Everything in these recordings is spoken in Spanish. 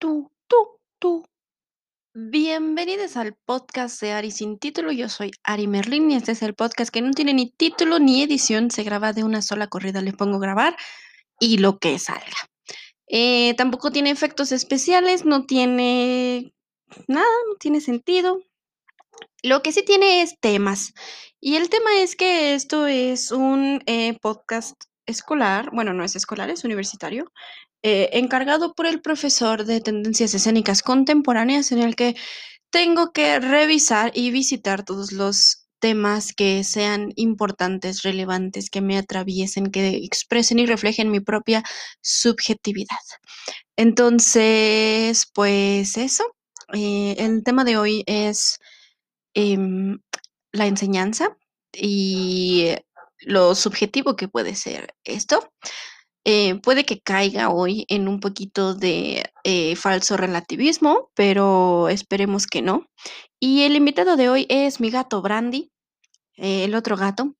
Tú, tú, tú. Bienvenidos al podcast de Ari sin título. Yo soy Ari Merlin y este es el podcast que no tiene ni título ni edición. Se graba de una sola corrida. Le pongo grabar y lo que salga. Eh, tampoco tiene efectos especiales, no tiene nada, no tiene sentido. Lo que sí tiene es temas. Y el tema es que esto es un eh, podcast escolar, bueno, no es escolar, es universitario, eh, encargado por el profesor de tendencias escénicas contemporáneas en el que tengo que revisar y visitar todos los temas que sean importantes, relevantes, que me atraviesen, que expresen y reflejen mi propia subjetividad. Entonces, pues eso, eh, el tema de hoy es em, la enseñanza y lo subjetivo que puede ser esto. Eh, puede que caiga hoy en un poquito de eh, falso relativismo, pero esperemos que no. Y el invitado de hoy es mi gato Brandy, eh, el otro gato.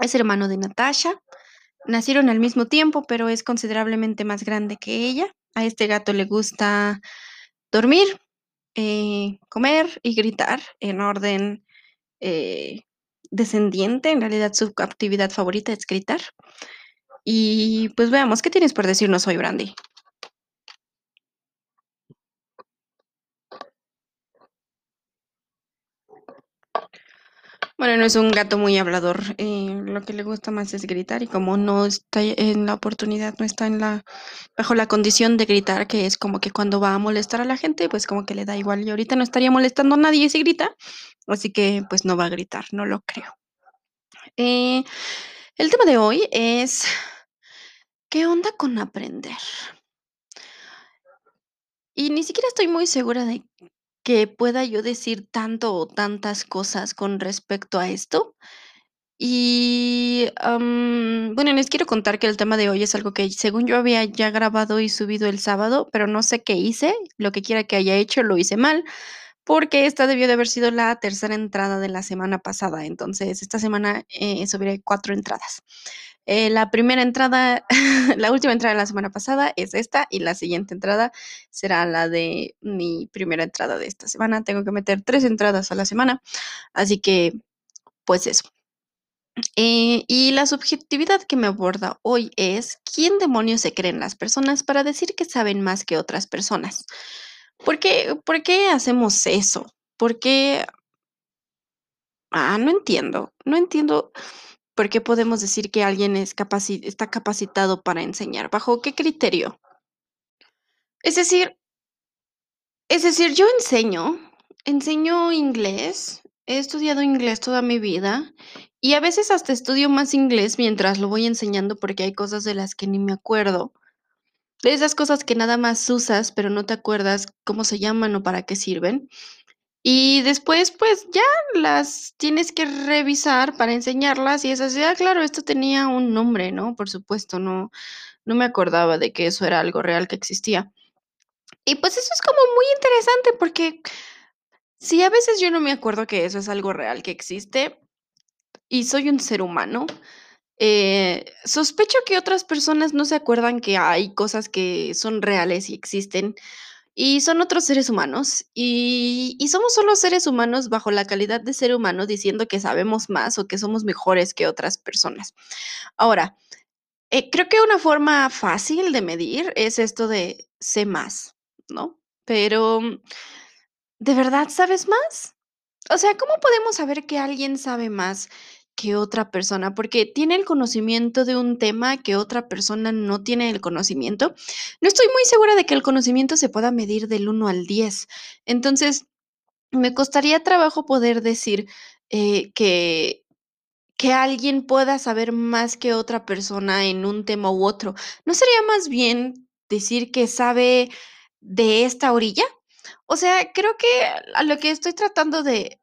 Es hermano de Natasha. Nacieron al mismo tiempo, pero es considerablemente más grande que ella. A este gato le gusta dormir, comer y gritar en orden descendiente. En realidad su actividad favorita es gritar. Y pues veamos, ¿qué tienes por decirnos hoy, Brandy? Bueno, no es un gato muy hablador. eh, lo que le gusta más es gritar y como no está en la oportunidad, no está en la bajo la condición de gritar, que es como que cuando va a molestar a la gente, pues como que le da igual. Y ahorita no estaría molestando a nadie si grita, así que pues no va a gritar, no lo creo. Eh, el tema de hoy es ¿qué onda con aprender? Y ni siquiera estoy muy segura de que pueda yo decir tanto o tantas cosas con respecto a esto. Y bueno, les quiero contar que el tema de hoy es algo que según yo había ya grabado y subido el sábado, pero no sé qué hice. Lo que quiera que haya hecho, lo hice mal, porque esta debió de haber sido la tercera entrada de la semana pasada. Entonces, esta semana eh, subiré cuatro entradas. Eh, la primera entrada, la última entrada de la semana pasada es esta y la siguiente entrada será la de mi primera entrada de esta semana. Tengo que meter tres entradas a la semana, así que pues eso. Eh, y la subjetividad que me aborda hoy es quién demonios se creen las personas para decir que saben más que otras personas. ¿Por qué, por qué hacemos eso? ¿Por qué? Ah, no entiendo, no entiendo. ¿Por qué podemos decir que alguien está capacitado para enseñar? ¿Bajo qué criterio? Es decir es decir, yo enseño, enseño inglés, he estudiado inglés toda mi vida y a veces hasta estudio más inglés mientras lo voy enseñando porque hay cosas de las que ni me acuerdo. De esas cosas que nada más usas, pero no te acuerdas cómo se llaman o para qué sirven. Y después, pues ya las tienes que revisar para enseñarlas y es así, ah, claro, esto tenía un nombre, ¿no? Por supuesto, no, no me acordaba de que eso era algo real que existía. Y pues eso es como muy interesante porque si a veces yo no me acuerdo que eso es algo real que existe y soy un ser humano, eh, sospecho que otras personas no se acuerdan que hay cosas que son reales y existen y son otros seres humanos, y y somos solo seres humanos bajo la calidad de ser humano diciendo que sabemos más o que somos mejores que otras personas. Ahora, eh, creo que una forma fácil de medir es esto de sé más, ¿no? Pero, ¿de verdad sabes más? O sea, ¿cómo podemos saber que alguien sabe más que otra persona? Porque tiene el conocimiento de un tema que otra persona no tiene el conocimiento. No estoy muy segura de que el conocimiento se pueda medir del 1 al 10. Entonces, me costaría trabajo poder decir, eh, que que alguien pueda saber más que otra persona en un tema u otro. ¿No sería más bien decir que sabe de esta orilla? O sea, creo que a lo que estoy tratando de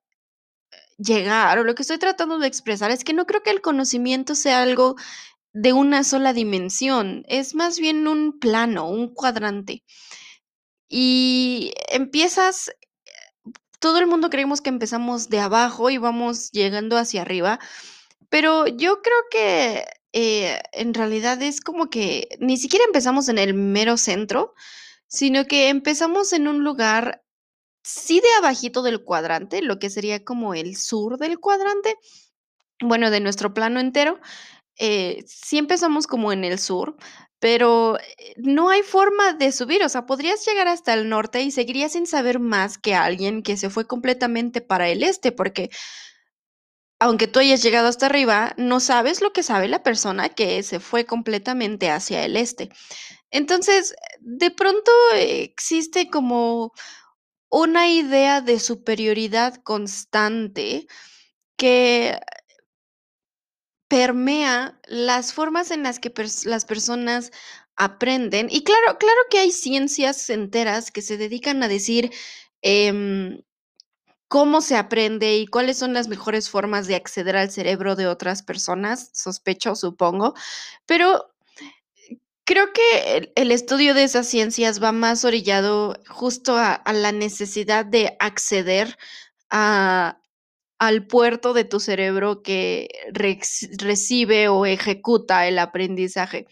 llegar, o lo que estoy tratando de expresar, es que no creo que el conocimiento sea algo de una sola dimensión, es más bien un plano, un cuadrante. Y empiezas todo el mundo creemos que empezamos de abajo y vamos llegando hacia arriba, pero yo creo que, eh, en realidad es como que ni siquiera empezamos en el mero centro, sino que empezamos en un lugar, sí de abajito del cuadrante, lo que sería como el sur del cuadrante, bueno, de nuestro plano entero, eh, sí empezamos como en el sur, pero, eh, no hay forma de subir, o sea, podrías llegar hasta el norte y seguirías sin saber más que alguien que se fue completamente para el este, porque aunque tú hayas llegado hasta arriba, no sabes lo que sabe la persona que se fue completamente hacia el este. Entonces, de pronto existe como una idea de superioridad constante que permea las formas en las que las personas aprenden. Y claro claro que hay ciencias enteras que se dedican a decir, em, cómo se aprende y cuáles son las mejores formas de acceder al cerebro de otras personas, sospecho, supongo, pero creo que el estudio de esas ciencias va más orillado justo a la necesidad de acceder a al puerto de tu cerebro que recibe o ejecuta el aprendizaje.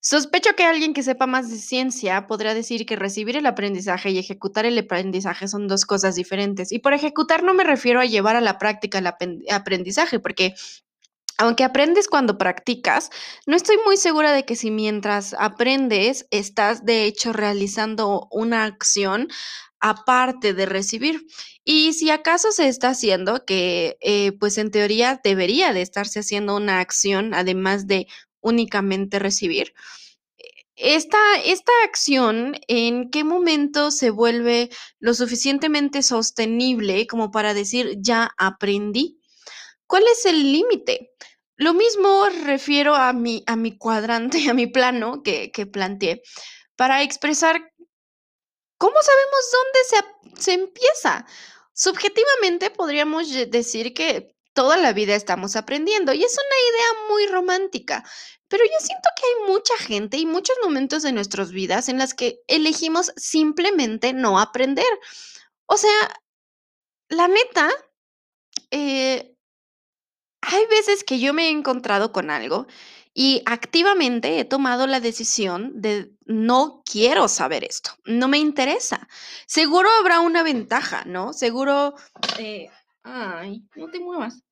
Sospecho que alguien que sepa más de ciencia podrá decir que recibir el aprendizaje y ejecutar el aprendizaje son 2 cosas diferentes. Y por ejecutar no me refiero a llevar a la práctica el aprendizaje, porque aunque aprendes cuando practicas, no estoy muy segura de que si mientras aprendes estás, de hecho, realizando una acción aparte de recibir. Y si acaso se está haciendo, que, eh, pues, en teoría debería de estarse haciendo una acción, además de únicamente recibir. E esta esta acción, ¿en qué momento se vuelve lo suficientemente sostenible como para decir: "Ya aprendí"? ¿Cuál es el límite? Lo mismo refiero a mi a mi cuadrante, a mi plano que que planteé para expresar ¿cómo sabemos dónde se se empieza? Subjetivamente podríamos decir que toda la vida estamos aprendiendo, y es una idea muy romántica, pero yo siento que hay mucha gente y muchos momentos de nuestras vidas en las que elegimos simplemente no aprender. O sea, la neta, eh hay veces que yo me he encontrado con algo y activamente he tomado la decisión de: "No quiero saber esto, no me interesa". Seguro habrá una ventaja, ¿no? Seguro, eh ay, no te muevas.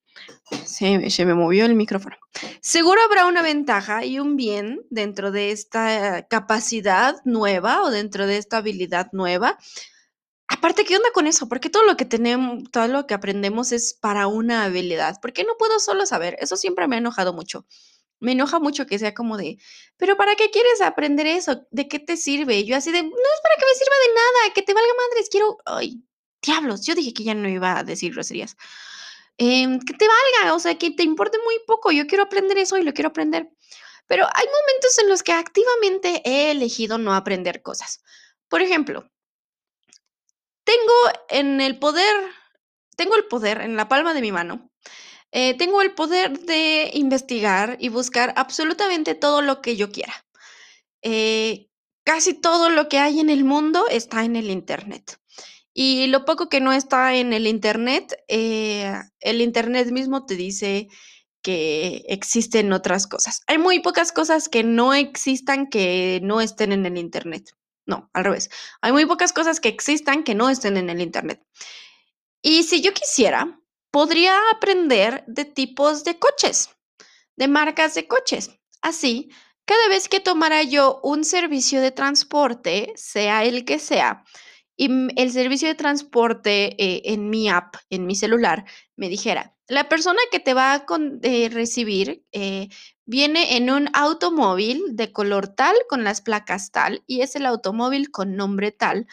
Se me se me movió el micrófono. Seguro habrá una ventaja y un bien dentro de esta capacidad nueva o dentro de esta habilidad nueva. Aparte, ¿qué onda con eso? ¿Por qué todo lo que tenem todo lo que aprendemos es para una habilidad? ¿Por qué no puedo solo saber? Eso siempre me ha enojado mucho. Me enoja mucho que sea como de: "¿Pero para qué quieres aprender eso? ¿De qué te sirve?". Yo así de: "No es para que me sirva de nada, que te valga madres, quiero". Ay, diablos, yo dije que ya no iba a decir groserías. Em, que te valga, o sea, que te importe muy poco, yo quiero aprender eso y lo quiero aprender. Pero hay momentos en los que activamente he elegido no aprender cosas. Por ejemplo tengo en el poder tengo el poder en la palma de mi mano, eh, tengo el poder de investigar y buscar absolutamente todo lo que yo quiera. Eh, casi todo lo que hay en el mundo está en el Internet. Y lo poco que no está en el Internet, eh, el Internet mismo te dice que existen otras cosas. Hay muy pocas cosas que no existan que no estén en el Internet. No, al revés. Hay muy pocas cosas que existan que no estén en el Internet. Y si yo quisiera, podría aprender de tipos de coches, de marcas de coches. Así, cada vez que tomara yo un servicio de transporte, sea el que sea, y, el servicio de transporte, eh, en mi app, en mi celular, me dijera: "La persona que te va a eh, recibir, eh, viene en un automóvil de color tal, con las placas tal, y es el automóvil con nombre tal".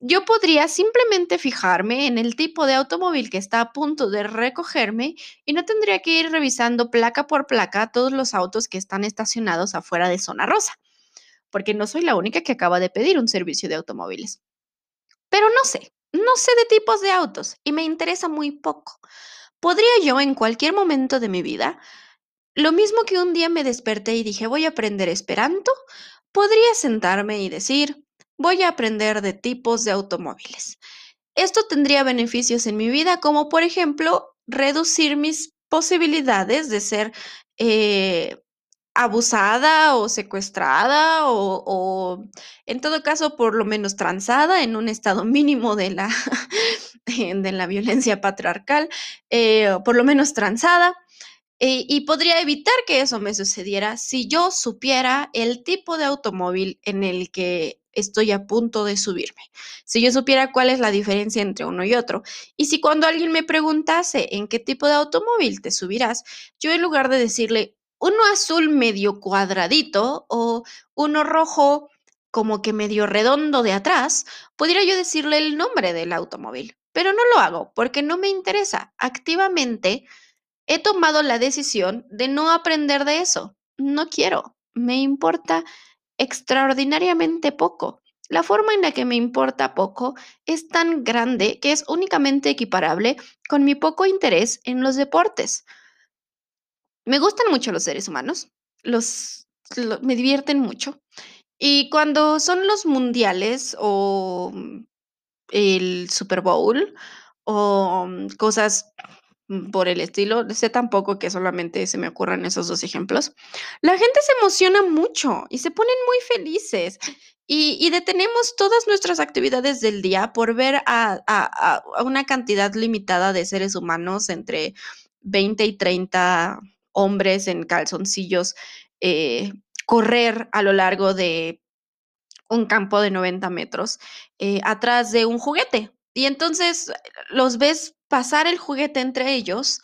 Yo podría simplemente fijarme en el tipo de automóvil que está a punto de recogerme y no tendría que ir revisando placa por placa todos los autos que están estacionados afuera de zona rosa, porque no soy la única que acaba de pedir un servicio de automóviles. Pero no sé, no sé de tipos de autos y me interesa muy poco. ¿Podría yo en cualquier momento de mi vida, lo mismo que un día me desperté y dije: "Voy a aprender esperanto", podría sentarme y decir: "Voy a aprender de tipos de automóviles". Esto tendría beneficios en mi vida, como por ejemplo, reducir mis posibilidades de ser, eh abusada o secuestrada o en todo caso, por lo menos transada en un estado mínimo de la de la violencia patriarcal, eh, por lo menos transada, y podría evitar que eso me sucediera si yo supiera el tipo de automóvil en el que estoy a punto de subirme, si yo supiera cuál es la diferencia entre uno y otro, y si cuando alguien me preguntase en qué tipo de automóvil te subirás, yo en lugar de decirle uno azul medio cuadradito o uno rojo como que medio redondo de atrás, pudiera yo decirle el nombre del automóvil, pero no lo hago porque no me interesa. Activamente he tomado la decisión de no aprender de eso. No quiero. Me importa extraordinariamente poco. La forma en la que me importa poco es tan grande que es únicamente equiparable con mi poco interés en los deportes. Me gustan mucho los seres humanos, los lo me divierten mucho, y cuando son los mundiales o, mm, el Super Bowl o, mm, cosas, por el estilo, sé tan poco que solamente se me ocurren esos 2 ejemplos, la gente se emociona mucho y se ponen muy felices, y detenemos todas nuestras actividades del día por ver a una cantidad limitada de seres humanos entre 20 y 30 hombres en calzoncillos, eh, correr a lo largo de un campo de 90 metros, eh, atrás de un juguete. Y entonces los ves pasar el juguete entre ellos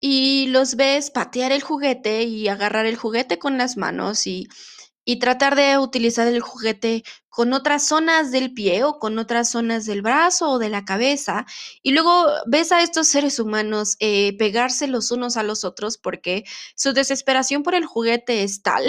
y los ves patear el juguete y agarrar el juguete con las manos y y tratar de utilizar el juguete con otras zonas del pie o con otras zonas del brazo o de la cabeza, y luego ves a estos seres humanos, eh, pegarse los unos a los otros porque su desesperación por el juguete es tal,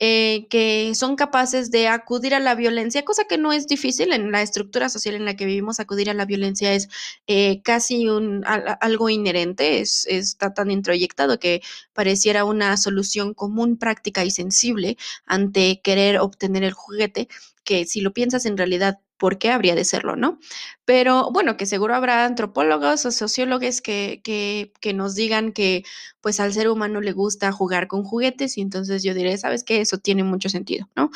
eh, que son capaces de acudir a la violencia, cosa que no es difícil en la estructura social en la que vivimos, acudir a la violencia es, eh, casi un algo inherente, es está tan introyectado que pareciera una solución común, práctica y sensible ante querer obtener el juguete, que si lo piensas en realidad, ¿por qué habría de serlo, no? Pero bueno, que seguro habrá antropólogos o sociólogues que que que nos digan que, pues, al ser humano le gusta jugar con juguetes, y entonces yo diré: "¿Sabes qué? Eso tiene mucho sentido", ¿no?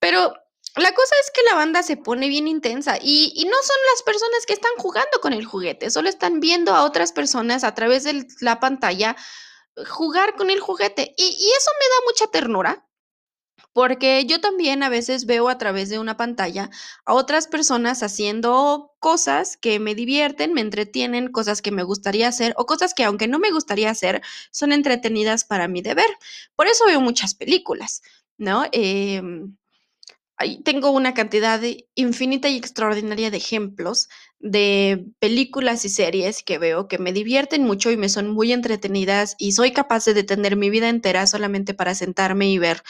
Pero la cosa es que la banda se pone bien intensa, y y no son las personas que están jugando con el juguete, solo están viendo a otras personas a través del la pantalla jugar con el juguete, y y eso me da mucha ternura, porque yo también a veces veo a través de una pantalla a otras personas haciendo cosas que me divierten, me entretienen, cosas que me gustaría hacer, o cosas que, aunque no me gustaría hacer, son entretenidas para mí de ver. Por eso veo muchas películas, ¿no? Ay, tengo una cantidad infinita y extraordinaria de ejemplos de películas y series que veo que me divierten mucho y me son muy entretenidas, y soy capaz de detener mi vida entera solamente para sentarme y ver,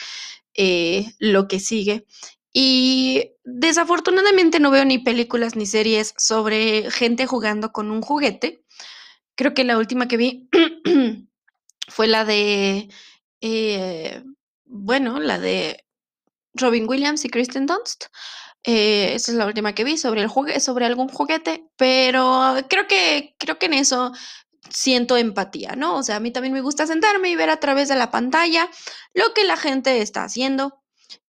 eh, lo que sigue. Y desafortunadamente no veo ni películas ni series sobre gente jugando con un juguete. Creo que la última que vi fue la de, eh, bueno, la de Robin Williams y Kristen Dunst. Eh, esa es la última que vi sobre el sobre algún juguete, pero creo que creo que en eso siento empatía, ¿no? O sea, a mí también me gusta sentarme y ver a través de la pantalla lo que la gente está haciendo,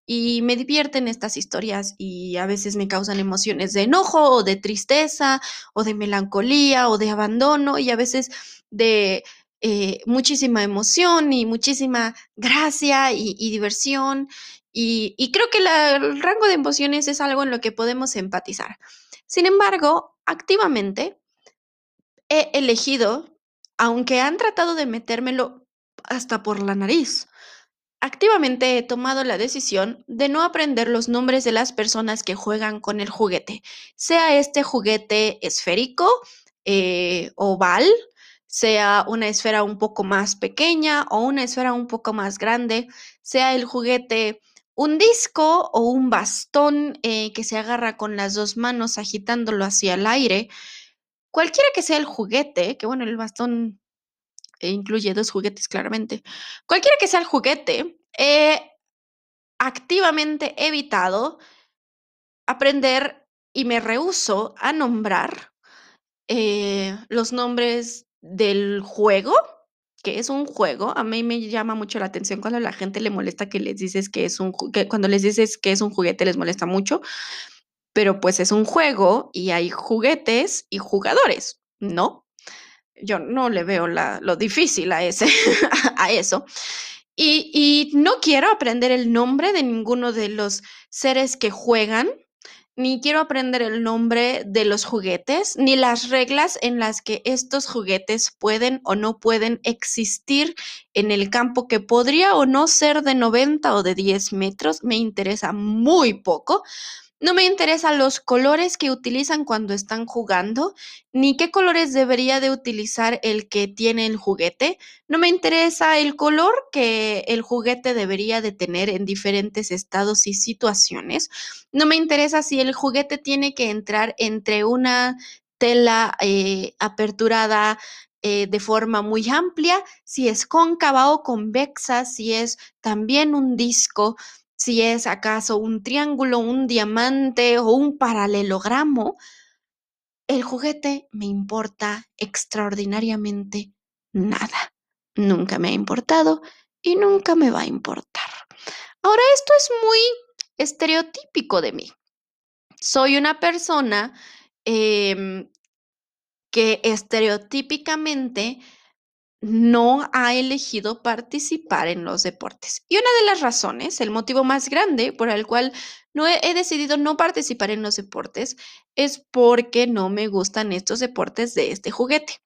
y me divierten estas historias, y a veces me causan emociones de enojo, o de tristeza, o de melancolía, o de abandono, y a veces de, eh, muchísima emoción y muchísima gracia y diversión, y creo que el rango de emociones es algo en lo que podemos empatizar. Sin embargo, activamente he elegido, aunque han tratado de metérmelo hasta por la nariz, activamente he tomado la decisión de no aprender los nombres de las personas que juegan con el juguete, sea este juguete esférico, eh, oval, sea una esfera un poco más pequeña o una esfera un poco más grande, sea el juguete un disco o un bastón, eh, que se agarra con las 2 manos agitándolo hacia el aire. Cualquiera que sea el juguete, que bueno, el bastón, incluye 2 juguetes claramente. Cualquiera que sea el juguete, he activamente evitado aprender y me rehúso a nombrar, eh, los nombres del juego que es un juego. A mí me llama mucho la atención cuando la gente le molesta que les dices que es un que cuando les dices que es un juguete les molesta mucho, pero, pues, es un juego y hay juguetes y jugadores, ¿no? Yo no le veo la lo difícil a ese a eso. Y no quiero aprender el nombre de ninguno de los seres que juegan, ni quiero aprender el nombre de los juguetes, ni las reglas en las que estos juguetes pueden o no pueden existir en el campo que podría o no ser de 90 o de 10 metros, me interesa muy poco. No me interesan los colores que utilizan cuando están jugando, ni qué colores debería de utilizar el que tiene el juguete. No me interesa el color que el juguete debería de tener en diferentes estados y situaciones. No me interesa si el juguete tiene que entrar entre una tela, eh, aperturada, eh, de forma muy amplia, si es cóncava o convexa, si es también un disco, si es acaso un triángulo, un diamante o un paralelogramo. El juguete me importa extraordinariamente nada. Nunca me ha importado y nunca me va a importar. Ahora, esto es muy estereotípico de mí. Soy una persona, em, que estereotípicamente no ha elegido participar en los deportes. Y una de las razones, el motivo más grande por el cual no he, decidido no participar en los deportes es porque no me gustan estos deportes de este juguete.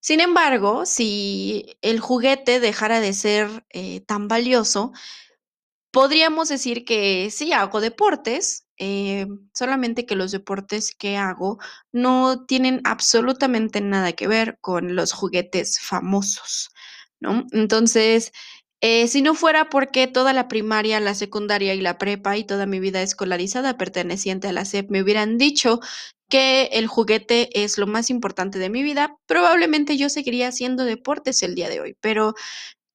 Sin embargo, si el juguete dejara de ser eh, tan valioso, podríamos decir que sí hago deportes, eh, solamente que los deportes que hago no tienen absolutamente nada que ver con los juguetes famosos, ¿no? Entonces, eh, si no fuera porque toda la primaria, la secundaria y la prepa y toda mi vida escolarizada perteneciente a la SEP me hubieran dicho que el juguete es lo más importante de mi vida, probablemente yo seguiría haciendo deportes el día de hoy, pero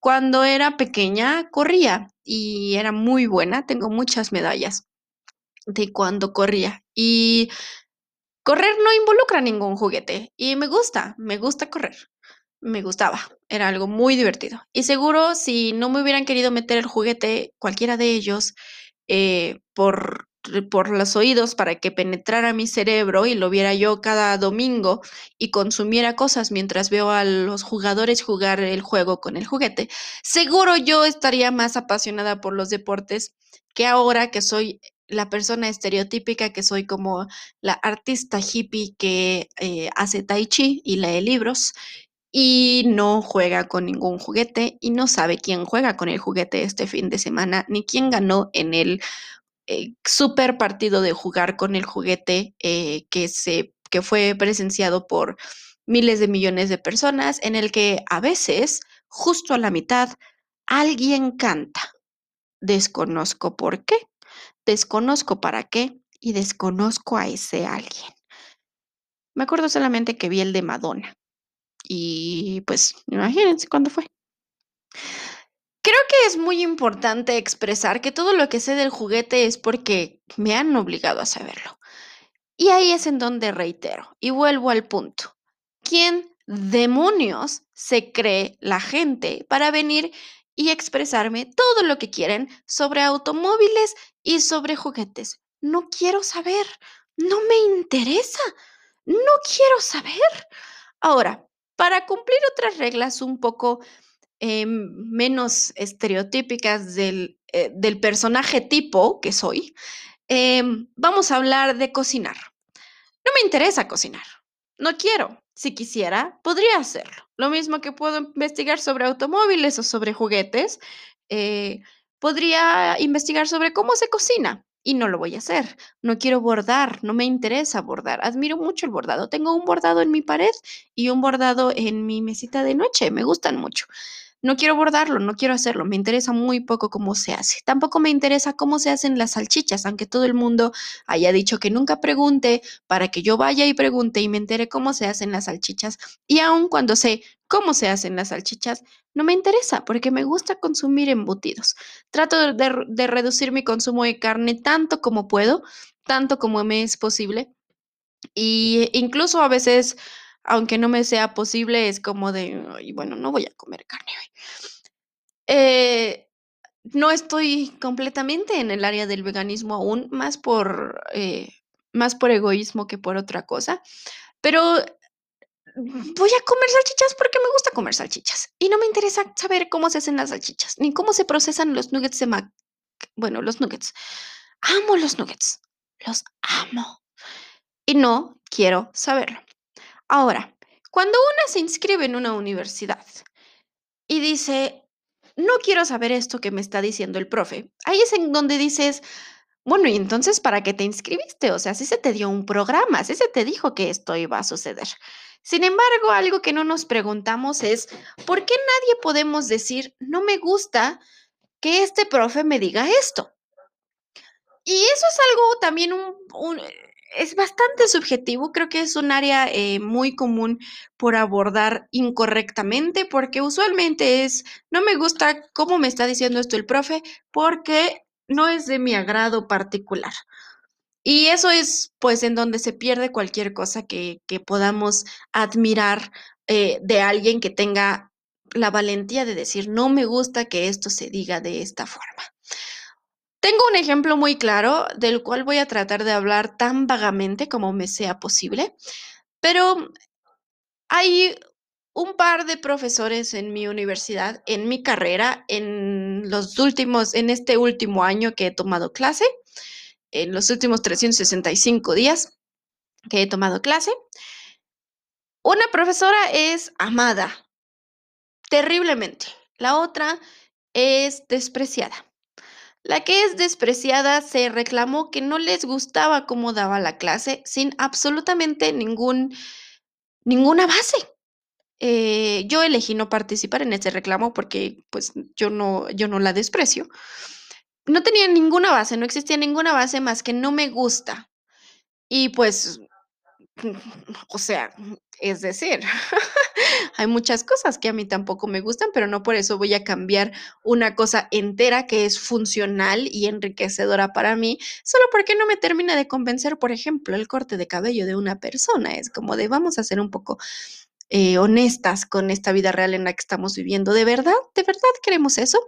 cuando era pequeña corría y era muy buena, tengo muchas medallas de cuando corría. Y correr no involucra ningún juguete y me gusta, me gusta correr. Me gustaba, era algo muy divertido. Y seguro si no me hubieran querido meter el juguete, cualquiera de ellos, eh, por por los oídos para que penetrara mi cerebro y lo viera yo cada domingo y consumiera cosas mientras veo a los jugadores jugar el juego con el juguete, seguro yo estaría más apasionada por los deportes que ahora que soy la persona estereotípica, que soy como la artista hippie que eh, hace tai chi y lee libros y no juega con ningún juguete y no sabe quién juega con el juguete este fin de semana ni quién ganó en el eh, super partido de jugar con el juguete eh, que, se, que fue presenciado por miles de millones de personas, en el que a veces, justo a la mitad, alguien canta. Desconozco por qué, desconozco para qué y desconozco a ese alguien. Me acuerdo solamente que vi el de Madonna y pues imagínense cuándo fue. Creo que es muy importante expresar que todo lo que sé del juguete es porque me han obligado a saberlo. Y ahí es en donde reitero y vuelvo al punto. ¿Quién demonios se cree la gente para venir y expresarme todo lo que quieren sobre automóviles y sobre juguetes? No quiero saber, no me interesa, no quiero saber. Ahora, para cumplir otras reglas un poco Em, menos estereotípicas del, eh, del, personaje tipo que soy, em, vamos a hablar de cocinar. No me interesa cocinar, no quiero. Si quisiera, podría hacerlo. Lo mismo que puedo investigar sobre automóviles o sobre juguetes, eh, podría investigar sobre cómo se cocina y no lo voy a hacer. No quiero bordar, no me interesa bordar. Admiro mucho el bordado. Tengo un bordado en mi pared y un bordado en mi mesita de noche. Me gustan mucho. No quiero bordarlo, no quiero hacerlo, me interesa muy poco cómo se hace. Tampoco me interesa cómo se hacen las salchichas, aunque todo el mundo haya dicho que nunca pregunte para que yo vaya y pregunte y me entere cómo se hacen las salchichas. Y aun cuando sé cómo se hacen las salchichas, no me interesa porque me gusta consumir embutidos. Trato de, de reducir mi consumo de carne tanto como puedo, tanto como me es posible. Y incluso a veces aunque no me sea posible, es como de, bueno, no voy a comer carne hoy. Eh, no estoy completamente en el área del veganismo aún, más por, eh, más por egoísmo que por otra cosa, pero voy a comer salchichas porque me gusta comer salchichas y no me interesa saber cómo se hacen las salchichas, ni cómo se procesan los nuggets de Mac. Bueno, los nuggets. Amo los nuggets. Los amo. Y no quiero saberlo. Ahora, cuando una se inscribe en una universidad y dice, no quiero saber esto que me está diciendo el profe, ahí es en donde dices, bueno, y entonces, ¿para qué te inscribiste? O sea, si se te dio un programa, si se te dijo que esto iba a suceder. Sin embargo, algo que no nos preguntamos es, ¿por qué nadie podemos decir, no me gusta que este profe me diga esto? Y eso es algo también un, un es bastante subjetivo, creo que es un área eh, muy común por abordar incorrectamente, porque usualmente es, no me gusta cómo me está diciendo esto el profe, porque no es de mi agrado particular. Y eso es pues en donde se pierde cualquier cosa que, que podamos admirar eh, de alguien que tenga la valentía de decir, no me gusta que esto se diga de esta forma. Tengo un ejemplo muy claro del cual voy a tratar de hablar tan vagamente como me sea posible, pero hay un par de profesores en mi universidad, en mi carrera, en los últimos, en este último año que he tomado clase, en los últimos 365 días que he tomado clase. Una profesora es amada terriblemente, la otra es despreciada. La que es despreciada se reclamó que no les gustaba cómo daba la clase sin absolutamente ningún, ninguna base. Eh, yo elegí no participar en ese reclamo porque pues yo no, yo no la desprecio. No tenía ninguna base, no existía ninguna base más que no me gusta. Y pues, o sea, es decir, hay muchas cosas que a mí tampoco me gustan, pero no por eso voy a cambiar una cosa entera que es funcional y enriquecedora para mí, solo porque no me termina de convencer, por ejemplo, el corte de cabello de una persona. Es como de vamos a ser un poco eh, honestas con esta vida real en la que estamos viviendo. ¿De verdad? ¿De verdad queremos eso?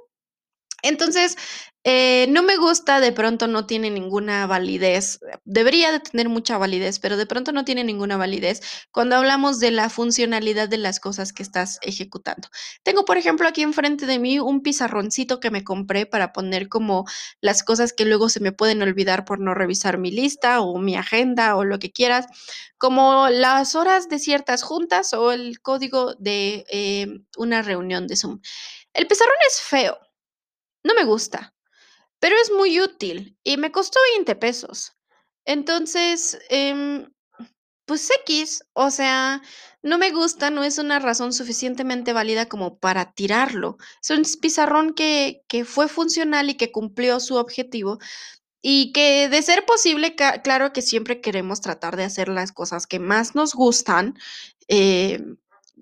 Entonces, eh, no me gusta, de pronto no tiene ninguna validez. Debería de tener mucha validez, pero de pronto no tiene ninguna validez cuando hablamos de la funcionalidad de las cosas que estás ejecutando. Tengo, por ejemplo, aquí enfrente de mí un pizarroncito que me compré para poner como las cosas que luego se me pueden olvidar por no revisar mi lista o mi agenda o lo que quieras, como las horas de ciertas juntas o el código de eh, una reunión de Zoom. El pizarrón es feo no me gusta, pero es muy útil y me costó 20 pesos. Entonces, em, pues X, o sea, no me gusta, no es una razón suficientemente válida como para tirarlo. Es un pizarrón que, que fue funcional y que cumplió su objetivo. Y que de ser posible, claro que siempre queremos tratar de hacer las cosas que más nos gustan, eh,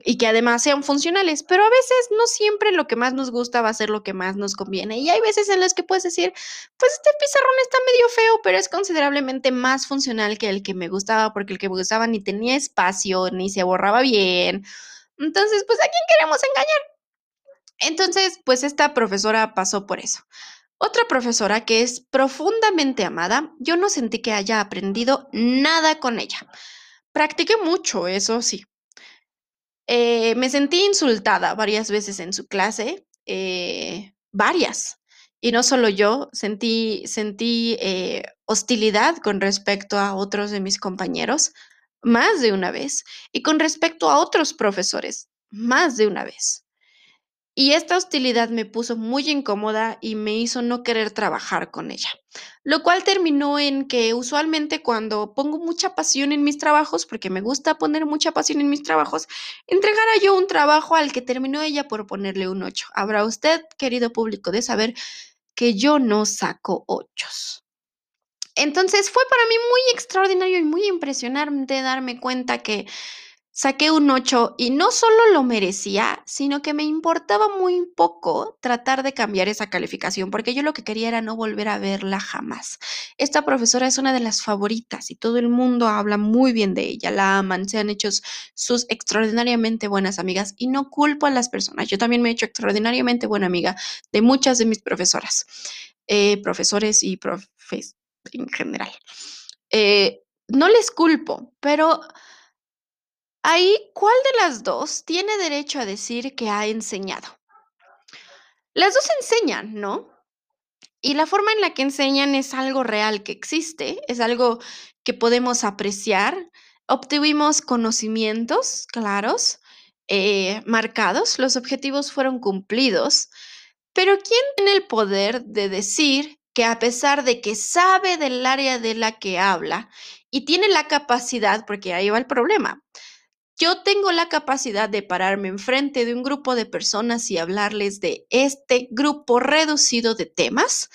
y que además sean funcionales, pero a veces no siempre lo que más nos gusta va a ser lo que más nos conviene. Y hay veces en las que puedes decir, pues este pizarrón está medio feo, pero es considerablemente más funcional que el que me gustaba, porque el que me gustaba ni tenía espacio, ni se borraba bien. Entonces, pues a quién queremos engañar. Entonces, pues esta profesora pasó por eso. Otra profesora que es profundamente amada, yo no sentí que haya aprendido nada con ella. Practiqué mucho, eso sí, eh, me sentí insultada varias veces en su clase, eh, varias. Y no solo yo, sentí, sentí eh, hostilidad con respecto a otros de mis compañeros, más de una vez, y con respecto a otros profesores, más de una vez. Y esta hostilidad me puso muy incómoda y me hizo no querer trabajar con ella, lo cual terminó en que usualmente cuando pongo mucha pasión en mis trabajos, porque me gusta poner mucha pasión en mis trabajos, entregara yo un trabajo al que terminó ella por ponerle un 8. Habrá usted, querido público, de saber que yo no saco ochos. Entonces fue para mí muy extraordinario y muy impresionante darme cuenta que Saqué un 8 y no solo lo merecía, sino que me importaba muy poco tratar de cambiar esa calificación, porque yo lo que quería era no volver a verla jamás. Esta profesora es una de las favoritas y todo el mundo habla muy bien de ella, la aman, se han hecho sus extraordinariamente buenas amigas y no culpo a las personas. Yo también me he hecho extraordinariamente buena amiga de muchas de mis profesoras, eh, profesores y profes en general. Eh, no les culpo, pero Ahí, ¿cuál de las dos tiene derecho a decir que ha enseñado? Las dos enseñan, ¿no? Y la forma en la que enseñan es algo real que existe, es algo que podemos apreciar. Obtuvimos conocimientos claros, eh, marcados, los objetivos fueron cumplidos, pero ¿quién tiene el poder de decir que a pesar de que sabe del área de la que habla y tiene la capacidad, porque ahí va el problema, yo tengo la capacidad de pararme enfrente de un grupo de personas y hablarles de este grupo reducido de temas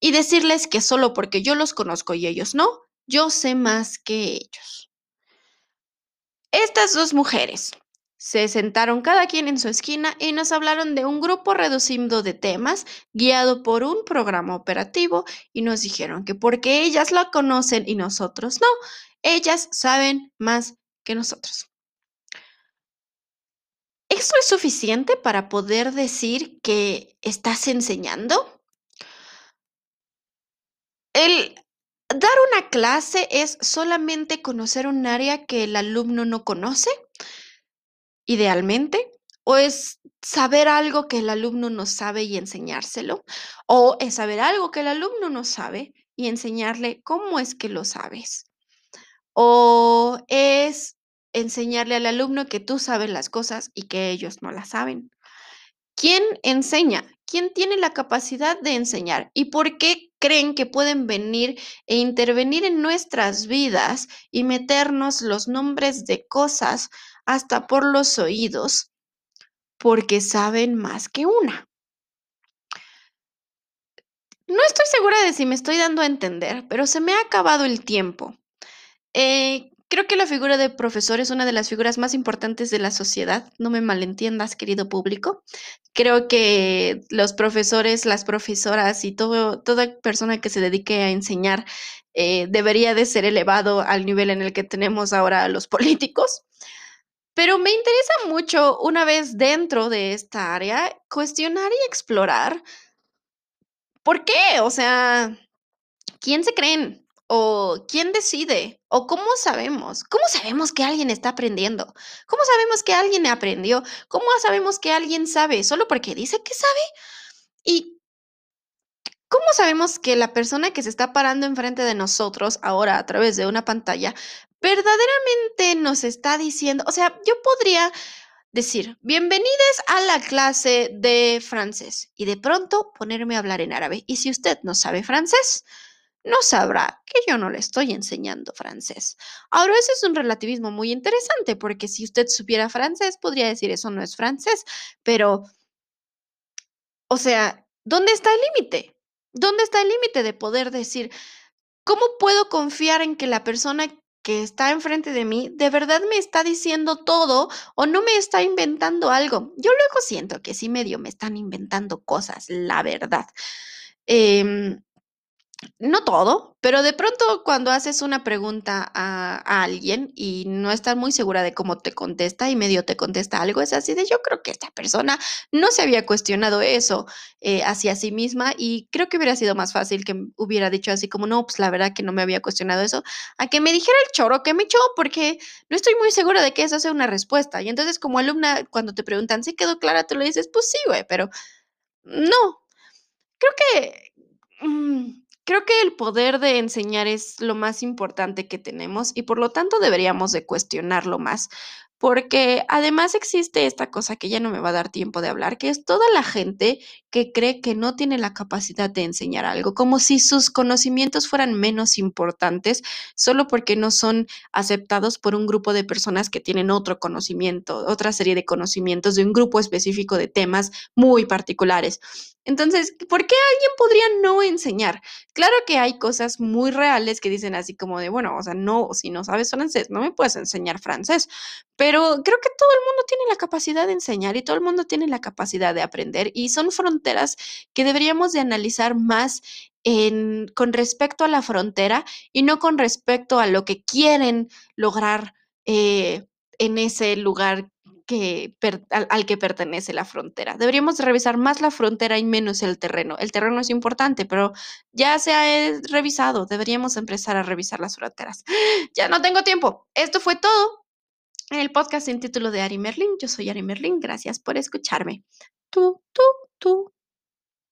y decirles que solo porque yo los conozco y ellos no, yo sé más que ellos. Estas dos mujeres se sentaron cada quien en su esquina y nos hablaron de un grupo reducido de temas guiado por un programa operativo y nos dijeron que porque ellas lo conocen y nosotros no, ellas saben más que nosotros. ¿Eso es suficiente para poder decir que estás enseñando? El dar una clase es solamente conocer un área que el alumno no conoce, idealmente, o es saber algo que el alumno no sabe y enseñárselo, o es saber algo que el alumno no sabe y enseñarle cómo es que lo sabes, o es enseñarle al alumno que tú sabes las cosas y que ellos no las saben. ¿Quién enseña? ¿Quién tiene la capacidad de enseñar? ¿Y por qué creen que pueden venir e intervenir en nuestras vidas y meternos los nombres de cosas hasta por los oídos? Porque saben más que una. No estoy segura de si me estoy dando a entender, pero se me ha acabado el tiempo. Eh, Creo que la figura de profesor es una de las figuras más importantes de la sociedad. No me malentiendas, querido público. Creo que los profesores, las profesoras y todo, toda persona que se dedique a enseñar eh, debería de ser elevado al nivel en el que tenemos ahora los políticos. Pero me interesa mucho, una vez dentro de esta área, cuestionar y explorar por qué, o sea, ¿quién se creen? ¿O quién decide? ¿O cómo sabemos? ¿Cómo sabemos que alguien está aprendiendo? ¿Cómo sabemos que alguien aprendió? ¿Cómo sabemos que alguien sabe? ¿Solo porque dice que sabe? ¿Y cómo sabemos que la persona que se está parando enfrente de nosotros ahora a través de una pantalla verdaderamente nos está diciendo? O sea, yo podría decir, bienvenidos a la clase de francés y de pronto ponerme a hablar en árabe. Y si usted no sabe francés, no sabrá que yo no le estoy enseñando francés. Ahora, ese es un relativismo muy interesante, porque si usted supiera francés, podría decir eso no es francés, pero, o sea, ¿dónde está el límite? ¿Dónde está el límite de poder decir, ¿cómo puedo confiar en que la persona que está enfrente de mí de verdad me está diciendo todo o no me está inventando algo? Yo luego siento que sí medio me están inventando cosas, la verdad. Eh, no todo, pero de pronto cuando haces una pregunta a, alguien y no estás muy segura de cómo te contesta y medio te contesta algo, es así de yo creo que esta persona no se había cuestionado eso eh, hacia sí misma y creo que hubiera sido más fácil que hubiera dicho así como no, pues la verdad que no me había cuestionado eso, a que me dijera el choro que me echó porque no estoy muy segura de que esa sea una respuesta. Y entonces como alumna, cuando te preguntan si quedó clara, tú le dices, pues sí, güey, pero no. Creo que... Mm, Creo que el poder de enseñar es lo más importante que tenemos y por lo tanto deberíamos de cuestionarlo más, porque además existe esta cosa que ya no me va a dar tiempo de hablar, que es toda la gente que cree que no tiene la capacidad de enseñar algo, como si sus conocimientos fueran menos importantes solo porque no son aceptados por un grupo de personas que tienen otro conocimiento, otra serie de conocimientos de un grupo específico de temas muy particulares. Entonces, ¿por qué alguien podría no enseñar? Claro que hay cosas muy reales que dicen así como de, bueno, o sea, no, si no sabes francés, no me puedes enseñar francés, pero creo que todo el mundo tiene la capacidad de enseñar y todo el mundo tiene la capacidad de aprender y son fronteras que deberíamos de analizar más con respecto a la frontera y no con respecto a lo que quieren lograr eh, en ese lugar al, al, que pertenece la frontera. Deberíamos revisar más la frontera y menos el terreno. El terreno es importante, pero ya se ha eh, revisado. Deberíamos empezar a revisar las fronteras. Ya no tengo tiempo. Esto fue todo en el podcast en título de Ari Merlin. Yo soy Ari Merlin. Gracias por escucharme. Tú, tú, tú.